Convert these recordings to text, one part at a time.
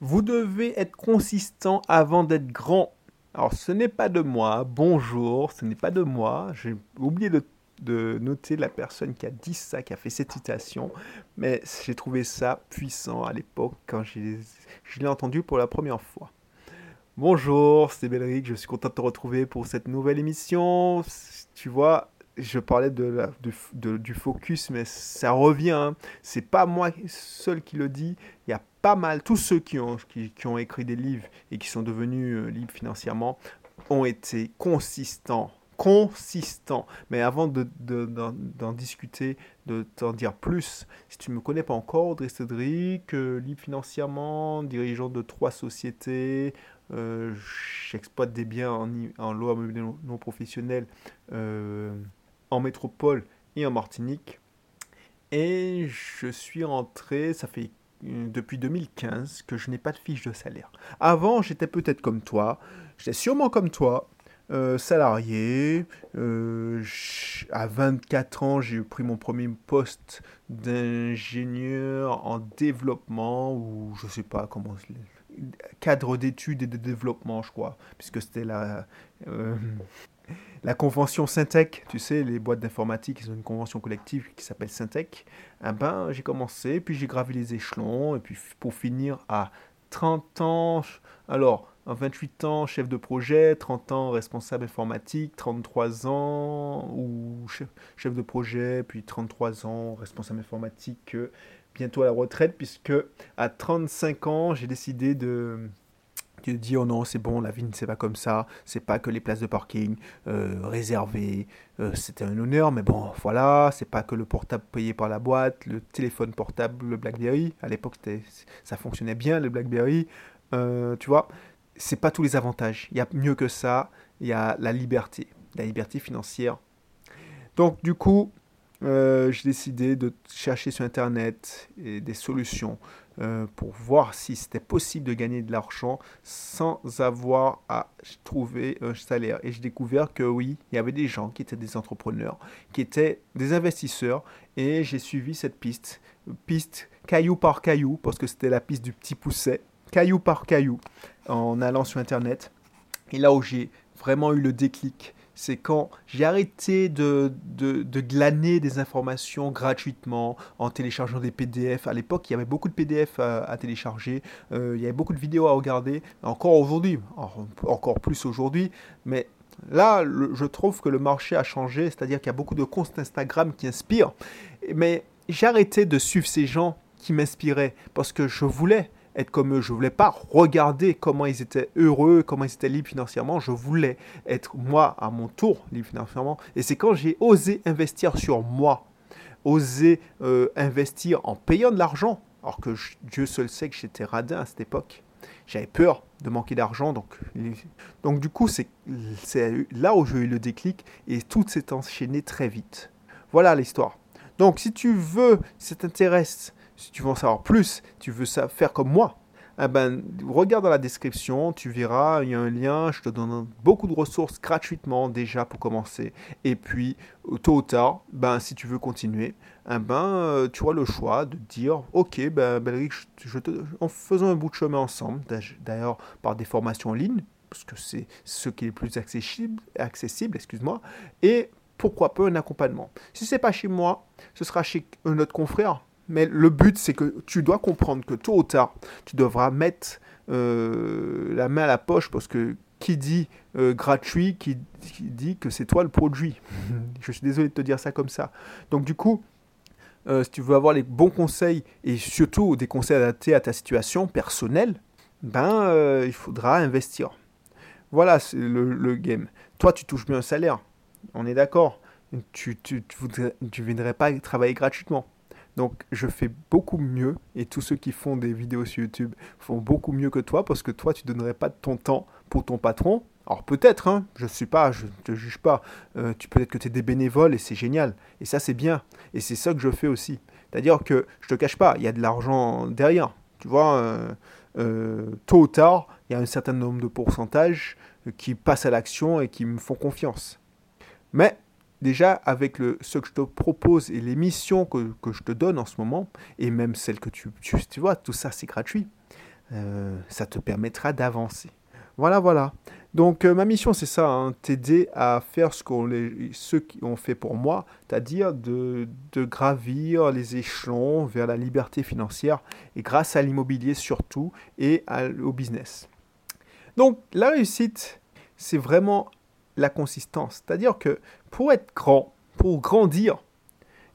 Vous devez être consistant avant d'être grand. Alors ce n'est pas de moi, bonjour, ce n'est pas de moi. J'ai oublié de, noter la personne qui a dit ça, qui a fait cette citation, mais j'ai trouvé ça puissant à l'époque quand je l'ai entendu pour la première fois. Bonjour, c'est Belric, je suis content de te retrouver pour cette nouvelle émission. Tu vois, je parlais de, du focus, mais ça revient. Hein. C'est pas moi seul qui le dis. Il y a pas mal, tous ceux qui ont, écrit des livres et qui sont devenus euh, libres financièrement ont été consistants. Consistants. Mais avant d'en de, discuter, de t'en dire plus, si tu ne me connais pas encore, Audrey Cédric, euh, libre financièrement, dirigeant de trois sociétés, euh, j'exploite des biens en, loi non, non professionnelle en métropole et en Martinique. Et je suis rentré, ça fait depuis 2015 que je n'ai pas de fiche de salaire. Avant, j'étais peut-être comme toi, j'étais sûrement comme toi, euh, salarié. Euh, à 24 ans, j'ai pris mon premier poste d'ingénieur en développement ou je sais pas comment cadre d'études et de développement, je crois, puisque c'était la la convention Syntec, tu sais, les boîtes d'informatique, ils ont une convention collective qui s'appelle Syntec. Eh ben, j'ai commencé, puis j'ai gravi les échelons, et puis pour finir à 30 ans, alors, à 28 ans, chef de projet, 30 ans, responsable informatique, 33 ans, ou chef, de projet, puis 33 ans, responsable informatique, euh, bientôt à la retraite, puisque à 35 ans, j'ai décidé de qui dit oh non c'est bon la vie ne c'est pas comme ça c'est pas que les places de parking euh, réservées euh, c'était un honneur mais bon voilà c'est pas que le portable payé par la boîte le téléphone portable le BlackBerry à l'époque ça fonctionnait bien le BlackBerry euh, tu vois c'est pas tous les avantages il y a mieux que ça il y a la liberté la liberté financière. Donc du coup j'ai décidé de chercher sur internet des solutions euh, pour voir si c'était possible de gagner de l'argent sans avoir à trouver un salaire. Et j'ai découvert que oui, il y avait des gens qui étaient des entrepreneurs, qui étaient des investisseurs, et j'ai suivi cette piste, piste caillou par caillou, parce que c'était la piste du petit pousset, caillou par caillou, en allant sur Internet. Et là où j'ai vraiment eu le déclic, c'est quand j'ai arrêté de, de, glaner des informations gratuitement en téléchargeant des PDF. À l'époque, il y avait beaucoup de PDF à, télécharger, euh, il y avait beaucoup de vidéos à regarder, encore aujourd'hui, encore plus aujourd'hui, mais là, je trouve que le marché a changé, c'est-à-dire qu'il y a beaucoup de comptes Instagram qui inspirent, mais j'ai arrêté de suivre ces gens qui m'inspiraient parce que je voulais être comme eux. Je voulais pas regarder comment ils étaient heureux, comment ils étaient libres financièrement. Je voulais être moi à mon tour libre financièrement. Et c'est quand j'ai osé investir sur moi, osé euh, investir en payant de l'argent, alors que Dieu seul sait que j'étais radin à cette époque. J'avais peur de manquer d'argent, donc, donc du coup c'est là où j'ai eu le déclic et tout s'est enchaîné très vite. Voilà l'histoire. Donc si tu veux, si ça t'intéresse, si tu veux en savoir plus, tu veux faire comme moi, eh ben, regarde dans la description, tu verras, il y a un lien, je te donne beaucoup de ressources gratuitement déjà pour commencer. Et puis, tôt ou tard, ben, si tu veux continuer, eh ben, euh, tu auras le choix de dire, ok, ben, Belric, je, en faisant un bout de chemin ensemble, d'ailleurs par des formations en ligne, parce que c'est ce qui est le plus accessible, accessible excuse-moi, et pourquoi pas un accompagnement. Si c'est pas chez moi, ce sera chez un autre confrère mais le but, c'est que tu dois comprendre que tôt ou tard, tu devras mettre euh, la main à la poche parce que qui dit euh, gratuit, qui, dit que c'est toi le produit. Je suis désolé de te dire ça comme ça. Donc du coup, euh, si tu veux avoir les bons conseils et surtout des conseils adaptés à ta situation personnelle, ben il faudra investir. Voilà le, le, game. Toi, tu touches bien un salaire. On est d'accord. Tu ne tu, viendrais pas travailler gratuitement. Donc je fais beaucoup mieux et tous ceux qui font des vidéos sur YouTube font beaucoup mieux que toi parce que toi tu donnerais pas de ton temps pour ton patron. Alors peut-être, hein, je ne suis pas, je ne te juge pas. Euh, tu peut-être que tu es des bénévoles et c'est génial. Et ça c'est bien. Et c'est ça que je fais aussi. C'est-à-dire que je te cache pas, il y a de l'argent derrière. Tu vois, euh, euh, tôt ou tard, il y a un certain nombre de pourcentages qui passent à l'action et qui me font confiance. Mais déjà avec ce que je te propose et les missions que, je te donne en ce moment, et même celles que tu, tu, vois, tout ça c'est gratuit, euh, ça te permettra d'avancer. Voilà, voilà. Donc euh, ma mission c'est ça, hein, t'aider à faire ce qu'on ceux qui ont fait pour moi, c'est-à-dire de, de, gravir les échelons vers la liberté financière et grâce à l'immobilier surtout et au business. Donc la réussite, c'est vraiment la consistance, c'est-à-dire que pour être grand, pour grandir,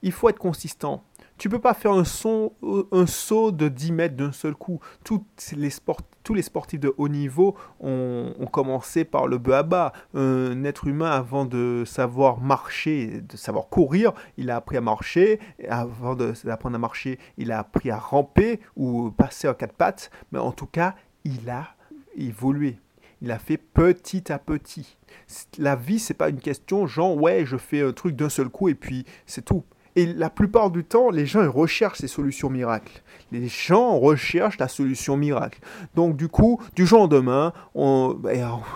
il faut être consistant. Tu peux pas faire un, son, un saut de 10 mètres d'un seul coup. Les sports, tous les sportifs de haut niveau ont, commencé par le bas à bas. Un être humain, avant de savoir marcher, de savoir courir, il a appris à marcher. Avant d'apprendre à marcher, il a appris à ramper ou passer en quatre pattes. Mais en tout cas, il a évolué. Il a fait petit à petit. La vie, c'est pas une question genre ouais, je fais un truc d'un seul coup et puis c'est tout. Et la plupart du temps, les gens ils recherchent ces solutions miracles. Les gens recherchent la solution miracle. Donc du coup, du jour au lendemain,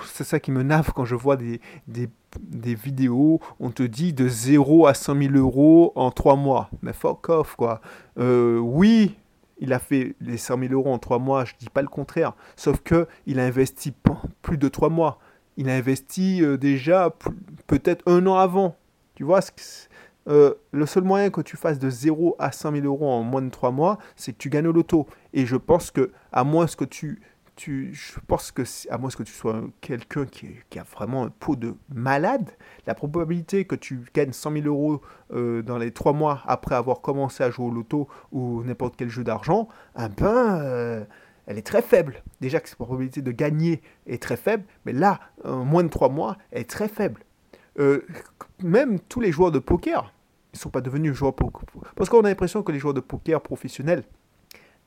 c'est ça qui me nave quand je vois des, des, des, vidéos, on te dit de 0 à 100 000 euros en 3 mois. Mais fuck off, quoi. Euh, oui, il a fait les 100 000 euros en 3 mois, je dis pas le contraire. Sauf que il a investi plus de 3 mois. Il a investi euh, déjà peut-être un an avant. Tu vois, euh, le seul moyen que tu fasses de 0 à 100 000 euros en moins de 3 mois, c'est que tu gagnes au loto. Et je pense que, à moins que tu, je pense que, à moins que tu sois quelqu'un qui, a vraiment un pot de malade, la probabilité que tu gagnes 100 000 euros euh, dans les 3 mois après avoir commencé à jouer au loto ou n'importe quel jeu d'argent, eh ben, euh, elle est très faible. Déjà que la probabilité de gagner est très faible, mais là, en moins de 3 mois, elle est très faible. même tous les joueurs de poker, ils sont pas devenus joueurs poker. Parce qu'on a l'impression que les joueurs de poker professionnels,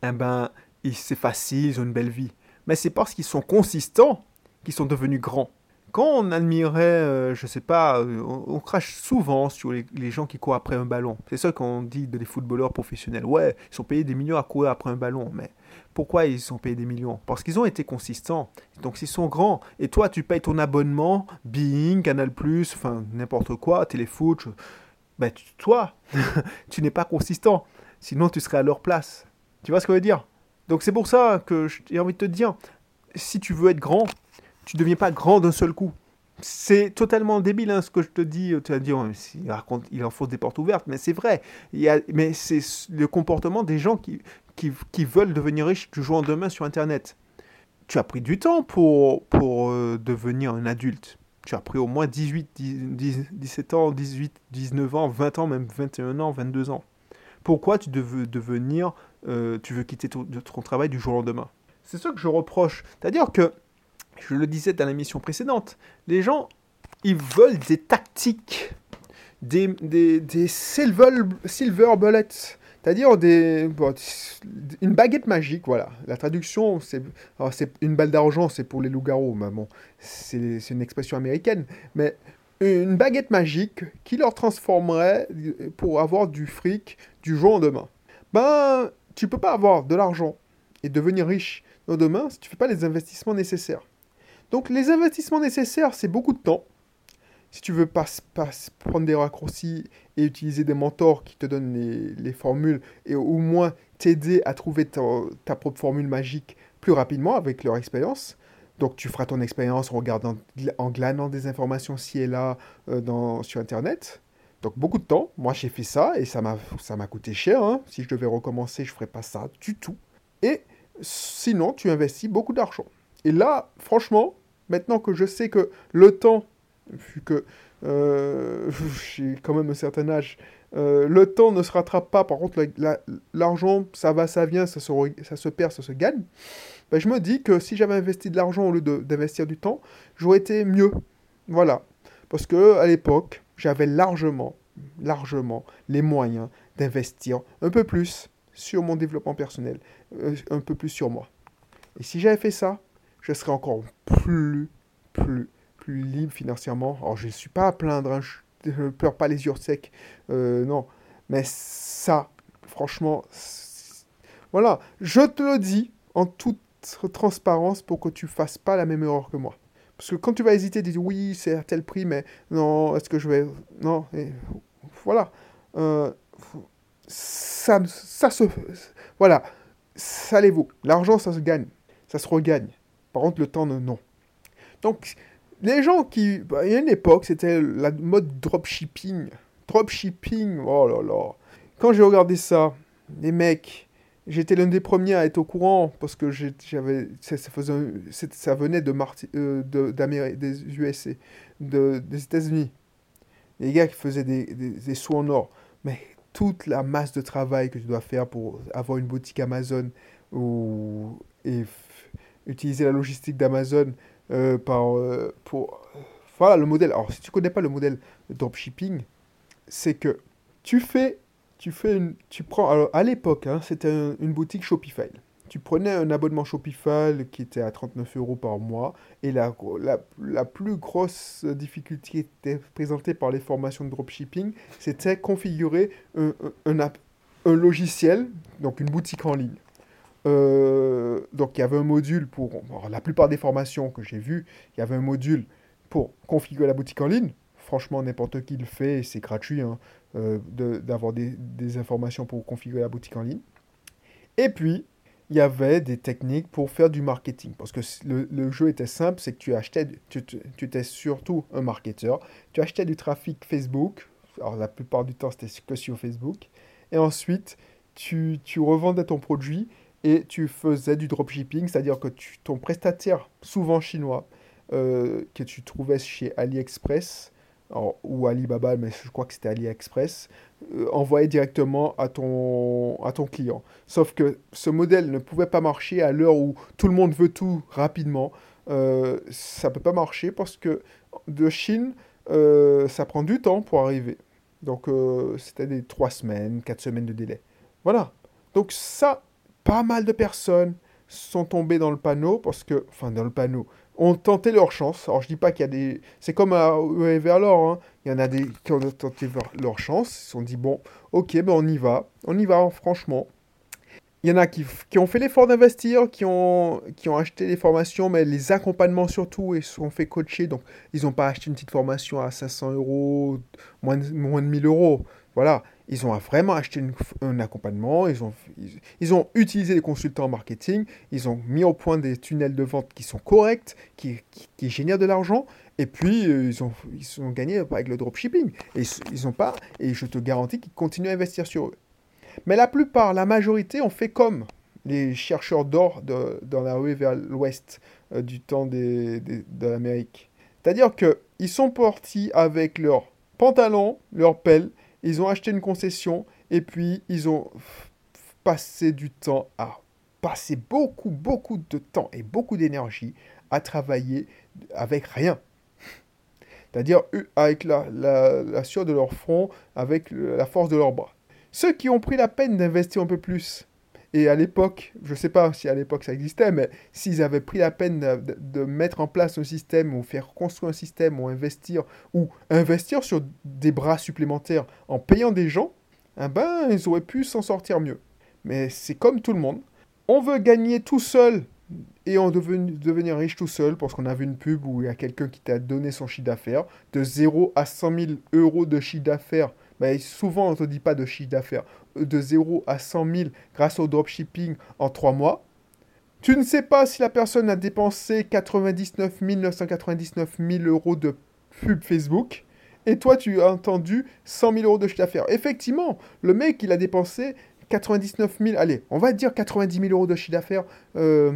eh ben, c'est facile, ils ont une belle vie. Mais c'est parce qu'ils sont consistants qu'ils sont devenus grands. Quand on admirait, euh, je sais pas, euh, on, crache souvent sur les, gens qui courent après un ballon. C'est ça qu'on dit de des footballeurs professionnels. Ouais, ils sont payés des millions à courir après un ballon. Mais pourquoi ils sont payés des millions? Parce qu'ils ont été consistants. Donc s'ils sont grands. Et toi, tu payes ton abonnement, Bing, Canal+, enfin n'importe quoi, Téléfoot ben, toi, tu n'es pas consistant. Sinon, tu serais à leur place. Tu vois ce que je veux dire? Donc, c'est pour ça que j'ai envie de te dire, si tu veux être grand, tu ne deviens pas grand d'un seul coup. C'est totalement débile hein, ce que je te dis. Tu vas dire, il, raconte, il enfonce des portes ouvertes, mais c'est vrai. Mais c'est le comportement des gens qui, veulent devenir riches du jour au lendemain sur Internet. Tu as pris du temps pour, euh, devenir un adulte tu as pris au moins 18, 17 ans, 18, 19 ans, 20 ans, même 21 ans, 22 ans. Pourquoi tu veux devenir, euh, tu veux quitter ton, ton, travail du jour au lendemain? C'est ça que je reproche. C'est-à-dire que, je le disais dans l'émission précédente, les gens, ils veulent des tactiques, des, silver, bullets. C'est-à-dire une baguette magique, voilà. La traduction, c'est une balle d'argent, c'est pour les loups-garous, mais bon, c'est une expression américaine. Mais une baguette magique qui leur transformerait pour avoir du fric du jour au lendemain. Ben, tu peux pas avoir de l'argent et devenir riche au demain si tu fais pas les investissements nécessaires. Donc les investissements nécessaires, c'est beaucoup de temps, si tu veux pas, prendre des raccourcis et utiliser des mentors qui te donnent les, formules et au moins t'aider à trouver ta, propre formule magique plus rapidement avec leur expérience. Donc tu feras ton expérience en regardant, en glanant des informations ci et là euh, sur Internet. Donc beaucoup de temps. Moi j'ai fait ça et ça m'a coûté cher. Hein. Si je devais recommencer, je ferais pas ça du tout. Et sinon, tu investis beaucoup d'argent. Et là, franchement, maintenant que je sais que le temps vu que euh, j'ai quand même un certain âge, euh, le temps ne se rattrape pas. Par contre, l'argent, ça va, ça vient, ça se, perd, ça se gagne. Ben, je me dis que si j'avais investi de l'argent au lieu d'investir du temps, j'aurais été mieux. Voilà. Parce que à l'époque, j'avais largement, largement les moyens d'investir un peu plus sur mon développement personnel, euh, un peu plus sur moi. Et si j'avais fait ça, je serais encore plus, plus, libre financièrement. Alors, je ne suis pas à plaindre, hein, je ne pleure pas les yeux secs, euh, non. Mais ça, franchement, voilà, je te le dis en toute transparence pour que tu fasses pas la même erreur que moi. Parce que quand tu vas hésiter, dis oui, c'est à tel prix, mais non, est-ce que je vais. Non, voilà. Euh, ça, ça se. Voilà. Ça les vaut. L'argent, ça se gagne. ça se regagne. Par contre, le temps, non. Donc, les gens qui... Bah, il y a une époque, c'était la mode dropshipping. Dropshipping, oh là là. Quand j'ai regardé ça, les mecs, j'étais l'un des premiers à être au courant parce que j'avais, ça, venait de, euh, des USA, de, des États-Unis. Les gars qui faisaient des, des, des sous en or. Mais toute la masse de travail que tu dois faire pour avoir une boutique Amazon ou, et utiliser la logistique d'Amazon euh, euh, pour... Voilà le modèle. Alors, si tu connais pas le modèle dropshipping, c'est que tu fais, tu fais une, tu prends, alors à l'époque, hein, c'était une boutique Shopify. Tu prenais un abonnement Shopify qui était à 39 euros par mois et la, la, la plus grosse difficulté qui était présentée par les formations de dropshipping, c'était configurer un, un, logiciel, donc une boutique en ligne. Euh, donc il y avait un module pour, la plupart des formations que j'ai vues, il y avait un module pour configurer la boutique en ligne. Franchement, n'importe qui le fait, c'est gratuit hein, euh, d'avoir des, informations pour configurer la boutique en ligne. Et puis, il y avait des techniques pour faire du marketing. Parce que le, jeu était simple, c'est que tu achetais, tu, étais surtout un marketeur, tu achetais du trafic Facebook, alors la plupart du temps c'était que sur Facebook, et ensuite tu, tu revendais ton produit et tu faisais du dropshipping, c'est-à-dire que tu, ton prestataire, souvent chinois, euh, que tu trouvais chez AliExpress, ou Alibaba, mais je crois que c'était AliExpress, euh, envoyait directement à ton, à ton client. Sauf que ce modèle ne pouvait pas marcher à l'heure où tout le monde veut tout rapidement. Euh, ça ne peut pas marcher parce que de Chine, euh, ça prend du temps pour arriver. Donc c'était des 3 semaines, 4 semaines de délai. Voilà. Donc ça, pas mal de personnes sont tombées dans le panneau parce que, enfin dans le panneau, ont tenté leur chance. Alors je dis pas qu'il y a des... C'est comme à hein. il y en a des qui ont tenté leur chance, ils se sont dit, bon, ok, ben on y va, on y va, franchement. Il y en a qui, qui ont fait l'effort d'investir, qui ont, qui ont acheté des formations, mais les accompagnements surtout, et se sont fait coacher. Donc, ils n'ont pas acheté une petite formation à 500 euros, moins de, moins de 1000 euros. Voilà, ils ont vraiment acheté un accompagnement, ils ont, ils, ont utilisé des consultants en marketing, ils ont mis au point des tunnels de vente qui sont corrects, qui, qui, génèrent de l'argent, et puis euh, ils, ont, ils ont gagné avec le dropshipping. Et ils ont pas, et je te garantis qu'ils continuent à investir sur eux. Mais la plupart, la majorité, ont fait comme les chercheurs d'or dans la rue vers l'ouest euh, du temps des, de l'Amérique. C'est-à-dire qu'ils sont partis avec leurs pantalons, leurs pelles, ils ont acheté une concession et puis ils ont passé du temps à passer beaucoup, beaucoup de temps et beaucoup d'énergie à travailler avec rien. C'est-à-dire avec la, la, la sueur de leur front, avec la force de leurs bras. Ceux qui ont pris la peine d'investir un peu plus, et à l'époque, je ne sais pas si à l'époque ça existait, mais s'ils avaient pris la peine de, mettre en place un système ou faire construire un système ou investir ou investir sur des bras supplémentaires en payant des gens, eh ben ils auraient pu s'en sortir mieux. Mais c'est comme tout le monde. On veut gagner tout seul et on veut devenir riche tout seul parce qu'on a vu une pub où il y a quelqu'un qui t'a donné son chiffre d'affaires de 0 à 100 000 euros de chiffre d'affaires souvent on ne te dit pas de chiffre d'affaires de 0 à 100 000 grâce au dropshipping en 3 mois. Tu ne sais pas si la personne a dépensé 99 999 000 euros de pub Facebook. Et toi, tu as entendu 100 000 euros de chiffre d'affaires. Effectivement, le mec, il a dépensé 99 000, allez, on va dire 90 000 euros de chiffre d'affaires euh,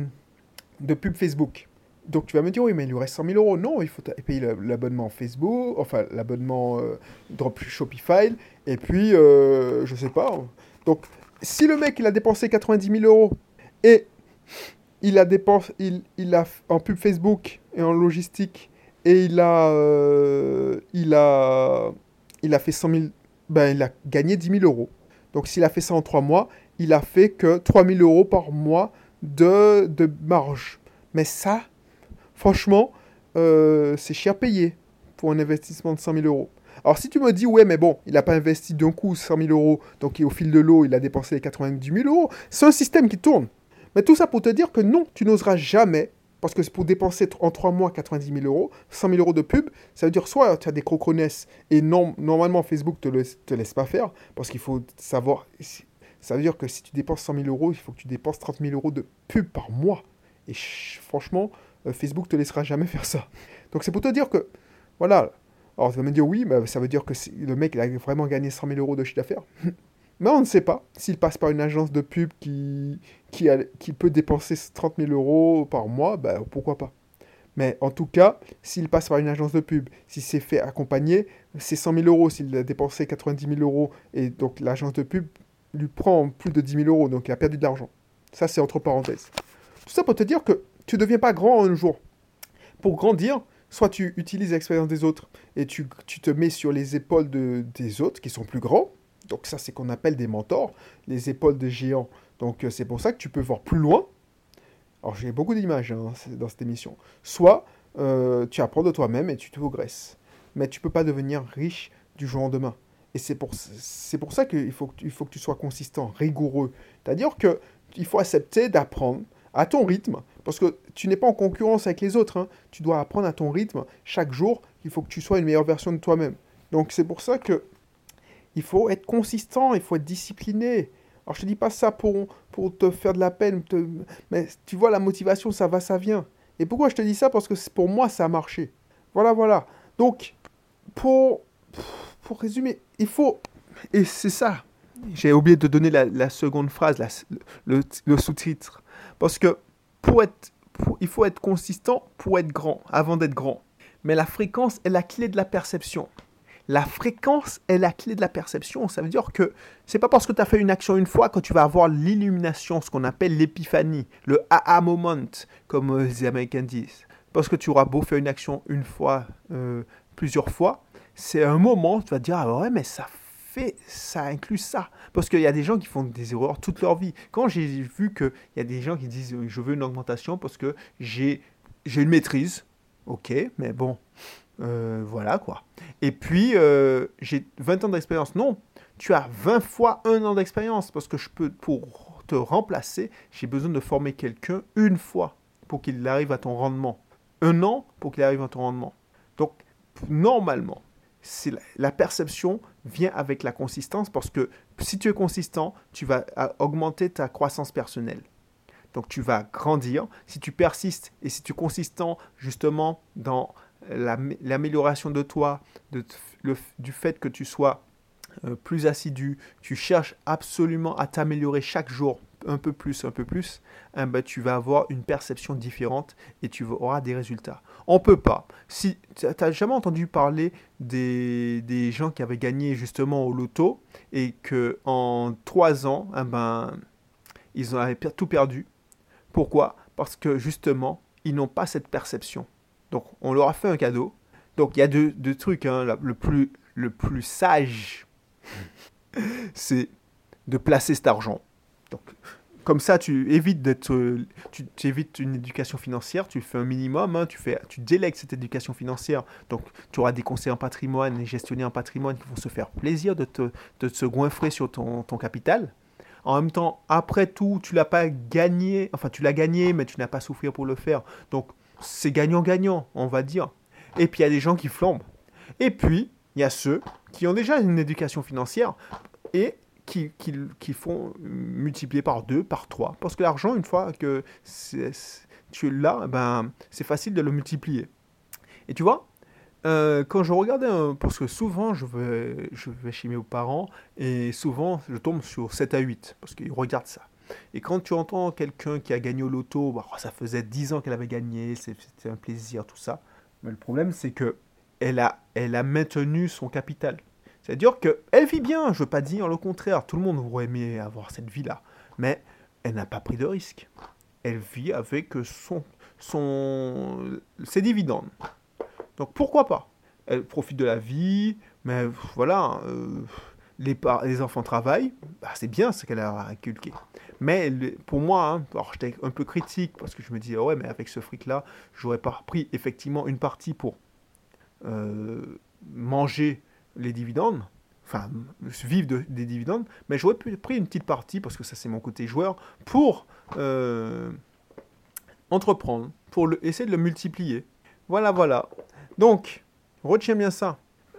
de pub Facebook. Donc tu vas me dire, oui, mais il lui reste 100 000 euros. Non, il faut payer l'abonnement Facebook, enfin l'abonnement euh, Drop Shopify, et puis, euh, je sais pas. Donc, si le mec, il a dépensé 90 000 euros, et il a dépensé, il, il a en pub Facebook et en logistique, et il a, euh, il a, il a fait 100 000, ben, il a gagné 10 000 euros. Donc, s'il a fait ça en 3 mois, il a fait que 3 000 euros par mois de, de marge. Mais ça, Franchement, euh, c'est cher payé pour un investissement de 100 000 euros. Alors si tu me dis, ouais, mais bon, il n'a pas investi d'un coup 100 000 euros, donc au fil de l'eau, il a dépensé les 90 000 euros, c'est un système qui tourne. Mais tout ça pour te dire que non, tu n'oseras jamais, parce que c'est pour dépenser en 3 mois 90 000 euros, 100 000 euros de pub, ça veut dire soit tu as des croconesses, et normalement Facebook te, te laisse pas faire, parce qu'il faut savoir, ça veut dire que si tu dépenses 100 000 euros, il faut que tu dépenses 30 000 euros de pub par mois. Et franchement, euh, Facebook te laissera jamais faire ça. Donc c'est pour te dire que, voilà. Alors tu vas me dire, oui, mais ça veut dire que le mec il a vraiment gagné 100 000 euros de chiffre d'affaires. mais on ne sait pas. S'il passe par une agence de pub qui, qui, peut dépenser 30 000 euros par mois, ben, pourquoi pas. Mais en tout cas, s'il passe par une agence de pub, s'il s'est fait accompagner, c'est 100 000 euros. S'il a dépensé 90 000 euros et donc l'agence de pub lui prend plus de 10 000 euros, donc il a perdu de l'argent. Ça, c'est entre parenthèses. Tout ça pour te dire que tu deviens pas grand un jour. Pour grandir, soit tu utilises l'expérience des autres et tu, te mets sur les épaules de, des autres qui sont plus grands. Donc ça, c'est qu'on appelle des mentors, les épaules des géants. Donc euh, c'est pour ça que tu peux voir plus loin. Alors j'ai beaucoup d'images hein, dans cette émission. Soit euh, tu apprends de toi-même et tu te progresses. Mais tu peux pas devenir riche du jour au lendemain. Et c'est pour, pour ça qu'il faut, faut que tu sois consistant, rigoureux. C'est-à-dire qu'il faut accepter d'apprendre à ton rythme, parce que tu n'es pas en concurrence avec les autres. Hein. Tu dois apprendre à ton rythme chaque jour. Il faut que tu sois une meilleure version de toi-même. Donc c'est pour ça que il faut être consistant, il faut être discipliné. Alors je te dis pas ça pour, pour te faire de la peine, mais tu vois la motivation, ça va, ça vient. Et pourquoi je te dis ça? Parce que pour moi, ça a marché. Voilà, voilà. Donc, pour, pour résumer, il faut... Et c'est ça. J'ai oublié de donner la, seconde phrase, le, le sous-titre. Parce que il faut être consistant pour être grand, avant d'être grand. Mais la fréquence est la clé de la perception. La fréquence est la clé de la perception. Ça veut dire que c'est pas parce que tu as fait une action une fois que tu vas avoir l'illumination, ce qu'on appelle l'épiphanie, le aha moment, comme euh, les Américains disent. Parce que tu auras beau faire une action une fois, euh, plusieurs fois, c'est un moment, tu vas te dire, ah ouais, mais ça ça inclut ça. Parce qu'il y a des gens qui font des erreurs toute leur vie. Quand j'ai vu qu'il y a des gens qui disent je veux une augmentation parce que j'ai une maîtrise, ok, mais bon, euh, voilà quoi. Et puis, euh, j'ai 20 ans d'expérience. Non, tu as 20 fois un an d'expérience parce que je peux, pour te remplacer, j'ai besoin de former quelqu'un une fois pour qu'il arrive à ton rendement. Un an pour qu'il arrive à ton rendement. Donc, normalement, c'est la, perception vient avec la consistance parce que si tu es consistant, tu vas augmenter ta croissance personnelle. Donc tu vas grandir. Si tu persistes et si tu es consistant justement dans l'amélioration de toi, du fait que tu sois euh, plus assidu, tu cherches absolument à t'améliorer chaque jour un peu plus, un peu plus, ben, tu vas avoir une perception différente et tu auras des résultats. On peut pas. Si tu n'as jamais entendu parler des, des, gens qui avaient gagné justement au loto et que en trois ans, eh ben, ils avaient tout perdu. Pourquoi? Parce que justement, ils n'ont pas cette perception. Donc, on leur a fait un cadeau. Donc, il y a deux, deux trucs. Hein. Le, plus, le plus sage, c'est de placer cet argent donc, comme ça, tu évites d'être, tu, évites une éducation financière, tu fais un minimum, hein, tu fais, tu délègues cette éducation financière. Donc, tu auras des conseillers en patrimoine et gestionnaires en patrimoine qui vont se faire plaisir de te, de se goinfrer sur ton, ton capital. En même temps, après tout, tu l'as pas gagné, enfin tu l'as gagné, mais tu n'as pas souffert pour le faire. Donc, c'est gagnant-gagnant, on va dire. Et puis, il y a des gens qui flambent. Et puis, il y a ceux qui ont déjà une éducation financière et qui, qui, font multiplier par deux, par trois. Parce que l'argent, une fois que tu l'as, ben, c'est facile de le multiplier. Et tu vois, euh, quand je regardais, parce que souvent je vais, je vais chez mes parents et souvent je tombe sur 7 à 8 parce qu'ils regardent ça. Et quand tu entends quelqu'un qui a gagné au loto, bah, ça faisait 10 ans qu'elle avait gagné, c'était un plaisir, tout ça. Mais le problème, c'est que elle a, elle a maintenu son capital. C'est-à-dire qu'elle vit bien, je veux pas dire le contraire, tout le monde aurait aimé avoir cette vie-là, mais elle n'a pas pris de risque. Elle vit avec son, son, ses dividendes. Donc pourquoi pas? Elle profite de la vie, mais voilà, euh, les, les, enfants travaillent, bah, c'est bien ce qu'elle a inculqué. Mais pour moi, hein, j'étais un peu critique parce que je me disais, ouais, mais avec ce fric-là, j'aurais pas pris effectivement une partie pour euh, manger les dividendes, enfin vivre des dividendes, mais j'aurais pris une petite partie, parce que ça c'est mon côté joueur, pour euh, entreprendre, pour essayer de le multiplier. Voilà, voilà. Donc, retiens bien ça.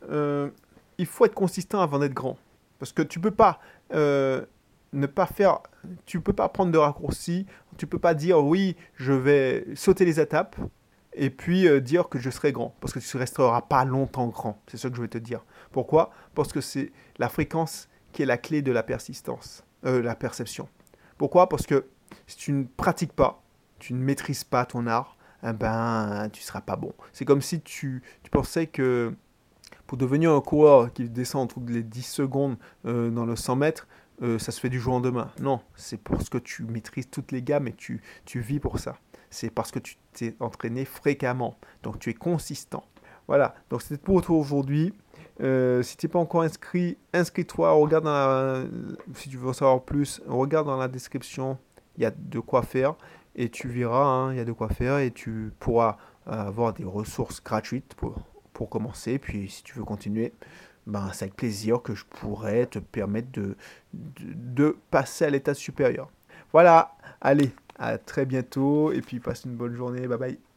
Euh, il faut être consistant avant d'être grand. Parce que tu peux pas euh, ne pas faire Tu peux pas prendre de raccourcis. Tu peux pas dire oui, je vais sauter les étapes et puis euh, dire que je serai grand. Parce que tu ne resteras pas longtemps grand. C'est ce que je vais te dire. Pourquoi? Parce que c'est la fréquence qui est la clé de la persistance, euh, la perception. Pourquoi? Parce que si tu ne pratiques pas, tu ne maîtrises pas ton art, eh ben, tu seras pas bon. C'est comme si tu, pensais que pour devenir un coureur qui descend entre les 10 secondes euh, dans le 100 mètres, ça se fait du jour au lendemain. Non, c'est parce que tu maîtrises toutes les gammes et tu vis pour ça. C'est parce que tu t'es entraîné fréquemment. Donc tu es consistant. Voilà, donc c'était pour toi aujourd'hui. Euh, si tu n'es pas encore inscrit, inscris-toi, regarde si tu veux en savoir plus, regarde dans la description, il y a de quoi faire et tu verras, hein, il y a de quoi faire et tu pourras avoir des ressources gratuites pour, pour commencer. Puis si tu veux continuer, ben, c'est avec plaisir que je pourrais te permettre de, de, passer à l'état supérieur. Voilà, allez, à très bientôt et puis passe une bonne journée. Bye bye.